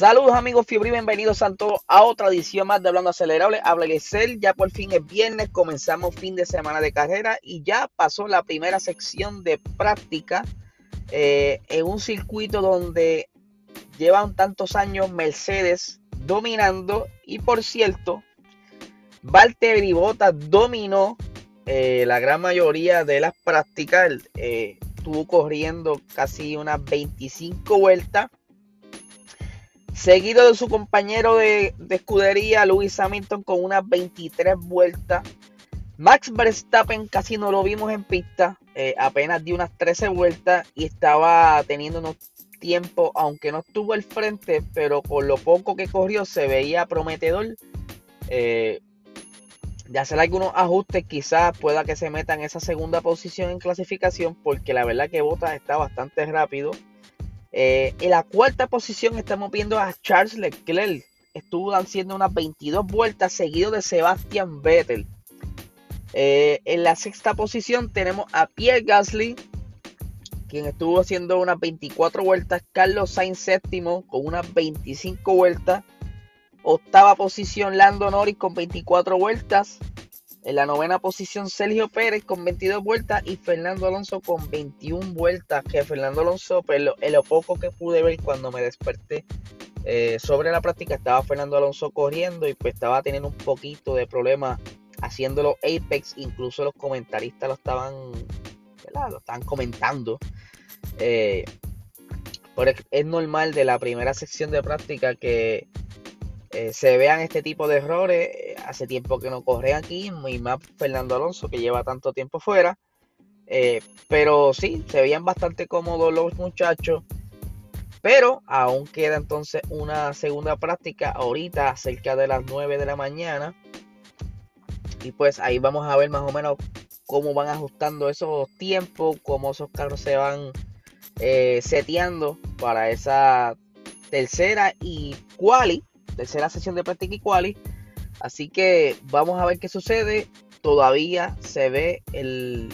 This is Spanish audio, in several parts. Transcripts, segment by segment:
Saludos amigos Fibri, bienvenidos a a otra edición más de Hablando Acelerable. Habla Excel, ya por fin es viernes, comenzamos fin de semana de carrera y ya pasó la primera sección de práctica eh, en un circuito donde llevan tantos años Mercedes dominando y por cierto, Valtteri Bottas dominó eh, la gran mayoría de las prácticas, eh, estuvo corriendo casi unas 25 vueltas Seguido de su compañero de, escudería, Lewis Hamilton, con unas 23 vueltas. Max Verstappen casi no lo vimos en pista, eh, apenas dio unas 13 vueltas y estaba teniendo unos tiempos, aunque no estuvo al frente, pero con lo poco que corrió se veía prometedor. Eh, de hacer algunos ajustes, quizás pueda que se meta en esa segunda posición en clasificación, porque la verdad que Bottas está bastante rápido. Eh, en la cuarta posición estamos viendo a Charles Leclerc. Estuvo haciendo unas 22 vueltas seguido de Sebastian Vettel. Eh, en la sexta posición tenemos a Pierre Gasly, quien estuvo haciendo unas 24 vueltas. Carlos Sainz séptimo con unas 25 vueltas. Octava posición Lando Norris con 24 vueltas. En la novena posición Sergio Pérez con 22 vueltas y Fernando Alonso con 21 vueltas. Que Fernando Alonso, pues en lo poco que pude ver cuando me desperté eh, sobre la práctica, estaba Fernando Alonso corriendo y pues estaba teniendo un poquito de problema haciéndolo Apex. Incluso los comentaristas lo estaban, lo estaban comentando. Eh, es normal de la primera sección de práctica que eh, se vean este tipo de errores. Eh, hace tiempo que no corre aquí, y más Fernando Alonso que lleva tanto tiempo fuera. Eh, pero sí, se veían bastante cómodos los muchachos. Pero aún queda entonces una segunda práctica ahorita cerca de las 9 de la mañana. Y pues ahí vamos a ver más o menos cómo van ajustando esos tiempos, cómo esos carros se van seteando para esa tercera y quali tercera sesión de práctica y quali. Así que vamos a ver qué sucede. Todavía se ve el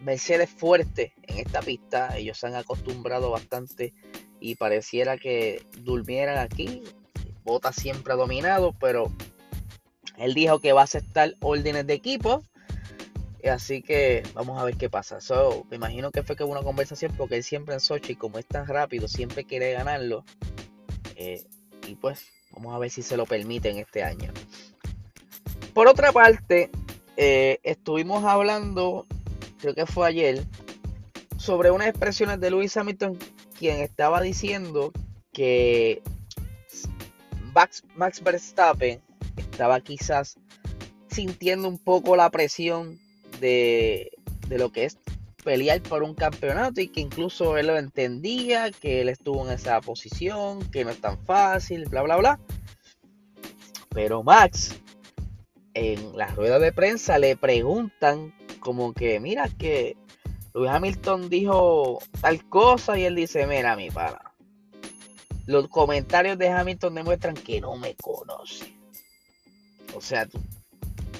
Mercedes fuerte en esta pista. Ellos se han acostumbrado bastante y pareciera que durmieran aquí. Bota siempre ha dominado, pero él dijo que va a aceptar órdenes de equipo. Así que vamos a ver qué pasa. me imagino que fue que hubo una conversación porque él siempre en Sochi, como es tan rápido, siempre quiere ganarlo. Eh, y pues Vamos a ver si se lo permiten este año. Por otra parte, eh, estuvimos hablando, creo que fue ayer, sobre unas expresiones de Lewis Hamilton, quien estaba diciendo que Max, Max Verstappen estaba quizás sintiendo un poco la presión de, de lo que es pelear por un campeonato y que incluso él lo entendía, que él estuvo en esa posición, que no es tan fácil, bla, bla, bla. Pero Max, en la rueda de prensa le preguntan como que, mira que Luis Hamilton dijo tal cosa y él dice, mira mi para. Los comentarios de Hamilton demuestran que no me conoce. O sea,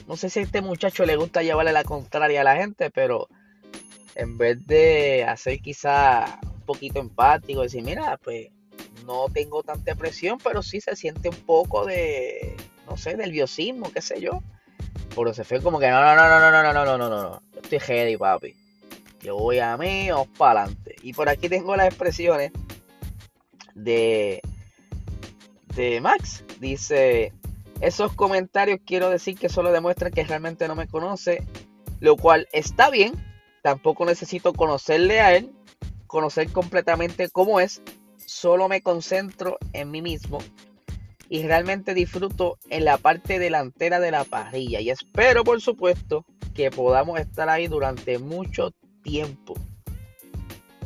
no sé si a este muchacho le gusta llevarle la contraria a la gente, pero en vez de hacer quizá un poquito empático, decir, mira, pues no tengo tanta presión, pero sí se siente un poco de, no sé, nerviosismo, qué sé yo. Pero se fue como que no, no, no, no, no, no, no, no, no, no, no. Yo estoy ready, papi. Yo voy a mí, os para adelante. Y por aquí tengo las expresiones de, de Max. Dice, esos comentarios quiero decir que solo demuestran que realmente no me conoce, lo cual está bien, Tampoco necesito conocerle a él, conocer completamente cómo es. Solo me concentro en mí mismo y realmente disfruto en la parte delantera de la parrilla. Y espero, por supuesto, que podamos estar ahí durante mucho tiempo.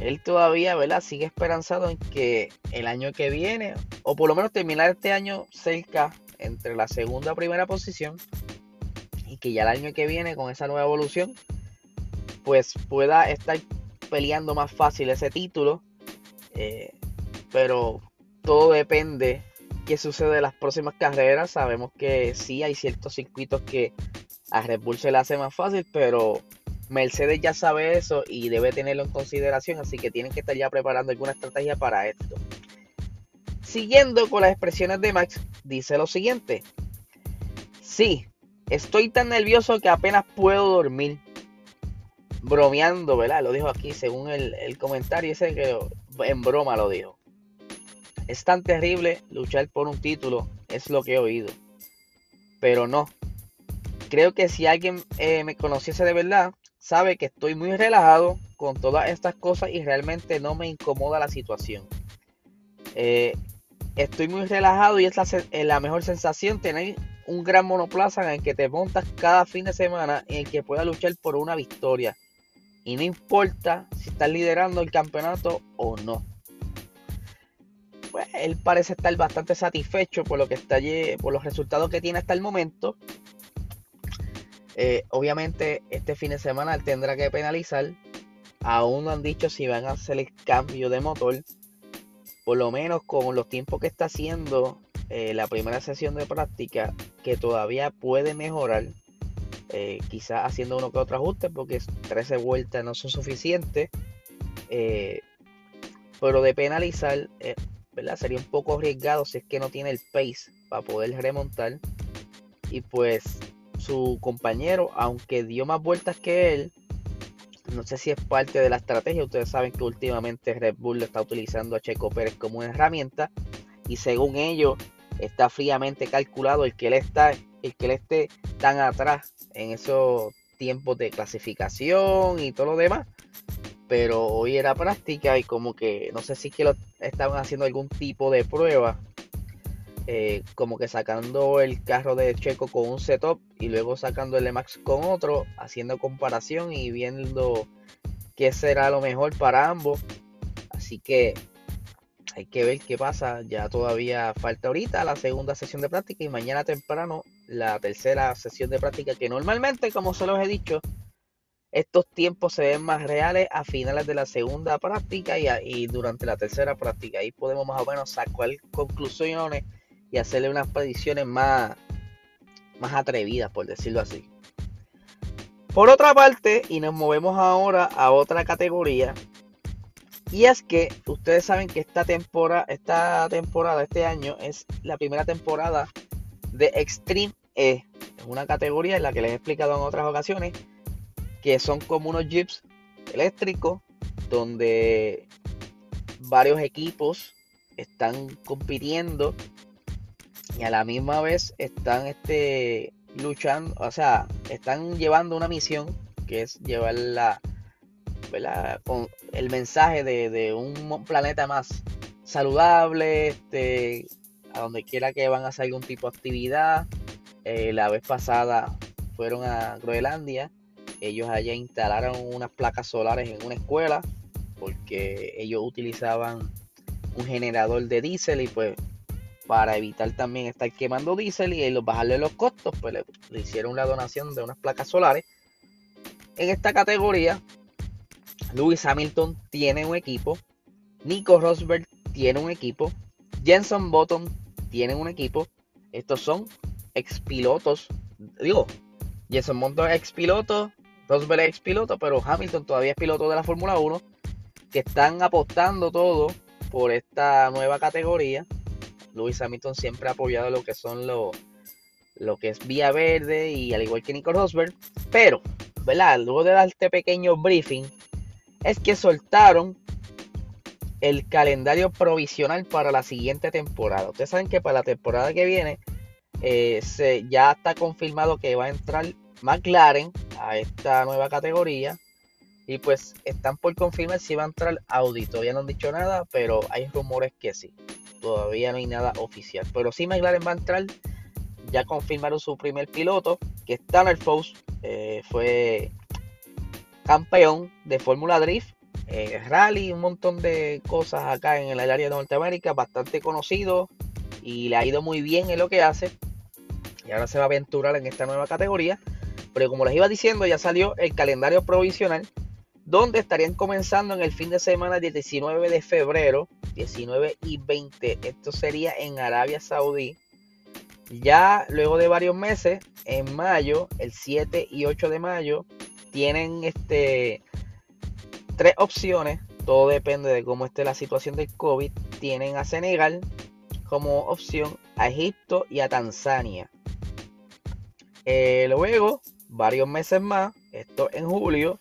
Él todavía, ¿verdad? Sigue esperanzado en que el año que viene, o por lo menos terminar este año cerca entre la segunda y primera posición, y que ya el año que viene, con esa nueva evolución, pues pueda estar peleando más fácil ese título. Eh, pero todo depende qué sucede en las próximas carreras. Sabemos que sí hay ciertos circuitos que a Red Bull se le hace más fácil, pero Mercedes ya sabe eso y debe tenerlo en consideración, así que tienen que estar ya preparando alguna estrategia para esto. siguiendo con las expresiones de Max, dice lo siguiente. Sí, estoy tan nervioso que apenas puedo dormir. Bromeando, ¿verdad? Lo dijo aquí según el, el comentario ese que en broma lo dijo. Es tan terrible luchar por un título, es lo que he oído. Pero no. Creo que si alguien eh, me conociese de verdad, sabe que estoy muy relajado con todas estas cosas y realmente no me incomoda la situación. Eh, estoy muy relajado y es la, eh, la, mejor sensación tener un gran monoplaza en el que te montas cada fin de semana en el que puedas luchar por una victoria. Y no importa si estás liderando el campeonato o no pues él parece estar bastante satisfecho por lo que está por los resultados que tiene hasta el momento. Eh, obviamente este fin de semana él tendrá que penalizar. Aún no han dicho si van a hacer el cambio de motor. Por lo menos con los tiempos que está haciendo eh, la primera sesión de práctica, que todavía puede mejorar. Eh, quizás haciendo uno que otro ajuste, porque 13 vueltas no son suficientes. pero de penalizar, Sería un poco arriesgado si es que no tiene el pace para poder remontar. Y pues su compañero, aunque dio más vueltas que él, no sé si es parte de la estrategia. Ustedes saben que últimamente Red Bull está utilizando a Checo Pérez como una herramienta. Y según ellos, está fríamente calculado el que él está, el que él esté tan atrás en esos tiempos de clasificación y todo lo demás pero hoy era práctica y como que no sé si es que lo estaban haciendo algún tipo de prueba, eh, como que sacando el carro de Checo con un setup y luego sacando el Max con otro, haciendo comparación y viendo qué será lo mejor para ambos. Así que hay que ver qué pasa. Ya todavía falta ahorita la segunda sesión de práctica y mañana temprano la tercera sesión de práctica que normalmente, como se los he dicho, estos tiempos se ven más reales a finales de la segunda práctica y, durante la tercera práctica. Ahí podemos más o menos sacar conclusiones y hacerle unas predicciones más, más atrevidas, por decirlo así. Por otra parte, y nos movemos ahora a otra categoría, y es que ustedes saben que esta temporada, esta temporada, este año, es la primera temporada de Extreme E. Es una categoría en la que les he explicado en otras ocasiones que son como unos jeeps eléctricos donde varios equipos están compitiendo y a la misma vez están este, luchando, o sea, están llevando una misión que es llevar la, Con el mensaje de, un planeta más saludable, este, a donde quiera que van a hacer algún tipo de actividad. Eh, la vez pasada fueron a Groenlandia ellos allá instalaron unas placas solares en una escuela porque ellos utilizaban un generador de diésel y pues para evitar también estar quemando diésel y bajarle los costos, pues le, hicieron la donación de unas placas solares. En esta categoría, Lewis Hamilton tiene un equipo, Nico Rosberg tiene un equipo, Jenson Button tiene un equipo. Estos son expilotos, digo, Jenson Button es expiloto, Rosberg es piloto, pero Hamilton todavía es piloto de la Fórmula 1, que están apostando todo por esta nueva categoría. Lewis Hamilton siempre ha apoyado lo que son lo, lo que es Vía Verde y al igual que Nico Rosberg. Pero, ¿verdad? Luego de dar este pequeño briefing, es que soltaron el calendario provisional para la siguiente temporada. Ustedes saben que para la temporada que viene eh, se, ya está confirmado que va a entrar McLaren a esta nueva categoría. Y pues están por confirmar si va a entrar Audi. Todavía no han dicho nada, pero hay rumores que sí. Todavía no hay nada oficial. Pero sí McLaren va a entrar. Ya confirmaron su primer piloto, que es Tanner. Eh, fue campeón de Fórmula Drift. Eh, rally, un montón de cosas acá en el área de Norteamérica. Bastante conocido. Y le ha ido muy bien en lo que hace. Y ahora se va a aventurar en esta nueva categoría. Pero como les iba diciendo, ya salió el calendario provisional, donde estarían comenzando en el fin de semana del 19 de febrero, 19 y 20. Esto sería en Arabia Saudí. Ya luego de varios meses, en mayo, el 7 y 8 de mayo, tienen este tres opciones. Todo depende de cómo esté la situación del COVID. Tienen a Senegal, como opción a Egipto y a Tanzania. Eh, luego, varios meses más, esto en julio,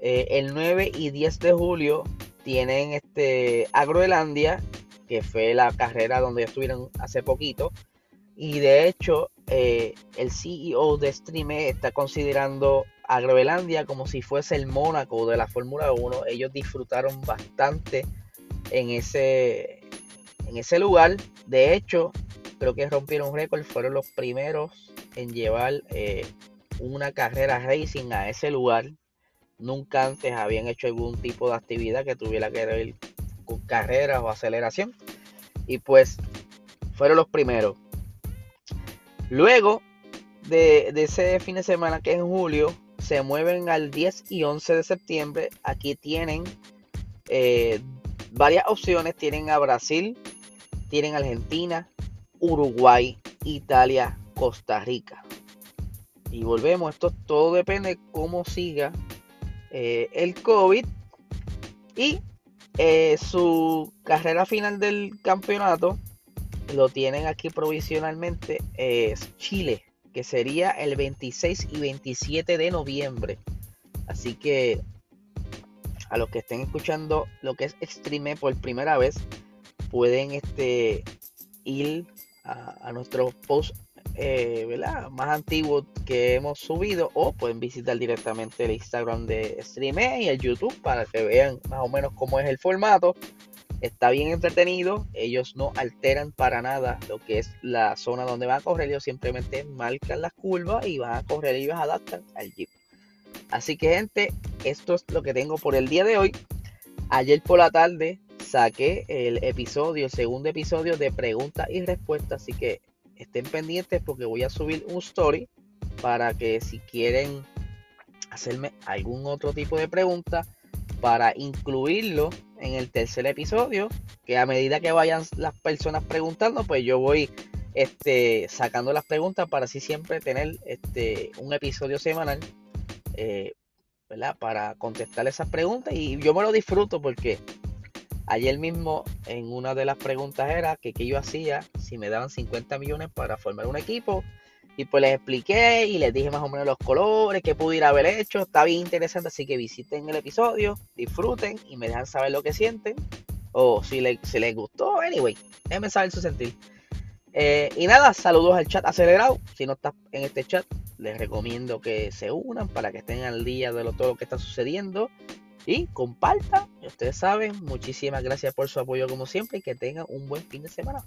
eh, el 9 y 10 de julio tienen este, a que fue la carrera donde estuvieron hace poquito. Y de hecho, eh, el CEO de Streame está considerando a Groenlandia como si fuese el Mónaco de la Fórmula 1. Ellos disfrutaron bastante en ese, en ese lugar. De hecho, creo que rompieron récord. Fueron los primeros en llevar eh, una carrera racing a ese lugar. Nunca antes habían hecho algún tipo de actividad que tuviera que ver con carreras o aceleración. Y pues fueron los primeros. Luego de, ese fin de semana que es en julio, se mueven al 10 y 11 de septiembre. Aquí tienen eh, varias opciones. Tienen a Brasil, tienen Argentina, Uruguay, Italia, Costa Rica. Y volvemos, esto todo depende de cómo siga eh, el COVID y eh, su carrera final del campeonato lo tienen aquí provisionalmente es Chile, que sería el 26 y 27 de noviembre. Así que a los que estén escuchando lo que es Extreme por primera vez, pueden este, ir a, nuestro post eh, más antiguo que hemos subido o pueden visitar directamente el Instagram de Streame y el YouTube para que vean más o menos cómo es el formato. Está bien entretenido, ellos no alteran para nada lo que es la zona donde van a correr, ellos simplemente marcan las curvas y van a correr y ellos adaptan al Jeep. Así que gente, esto es lo que tengo por el día de hoy. Ayer por la tarde saqué el episodio, el segundo episodio de preguntas y respuestas, así que estén pendientes porque voy a subir un story para que si quieren hacerme algún otro tipo de pregunta para incluirlo en el tercer episodio, que a medida que vayan las personas preguntando, pues yo voy este, sacando las preguntas para así siempre tener este, un episodio semanal, eh, ¿verdad? Para contestar esas preguntas y yo me lo disfruto porque Ayer mismo en una de las preguntas era que qué yo hacía si me daban 50 millones para formar un equipo. Y pues les expliqué y les dije más o menos los colores que pudiera haber hecho. Está bien interesante, así que visiten el episodio, disfruten y me dejan saber lo que sienten. O si, les gustó, anyway, déjenme saber su sentir. Eh, y nada, saludos al chat acelerado. Si no estás en este chat, les recomiendo que se unan para que estén al día de lo, todo lo que está sucediendo y compartan. Ustedes saben, muchísimas gracias por su apoyo como siempre y que tengan un buen fin de semana.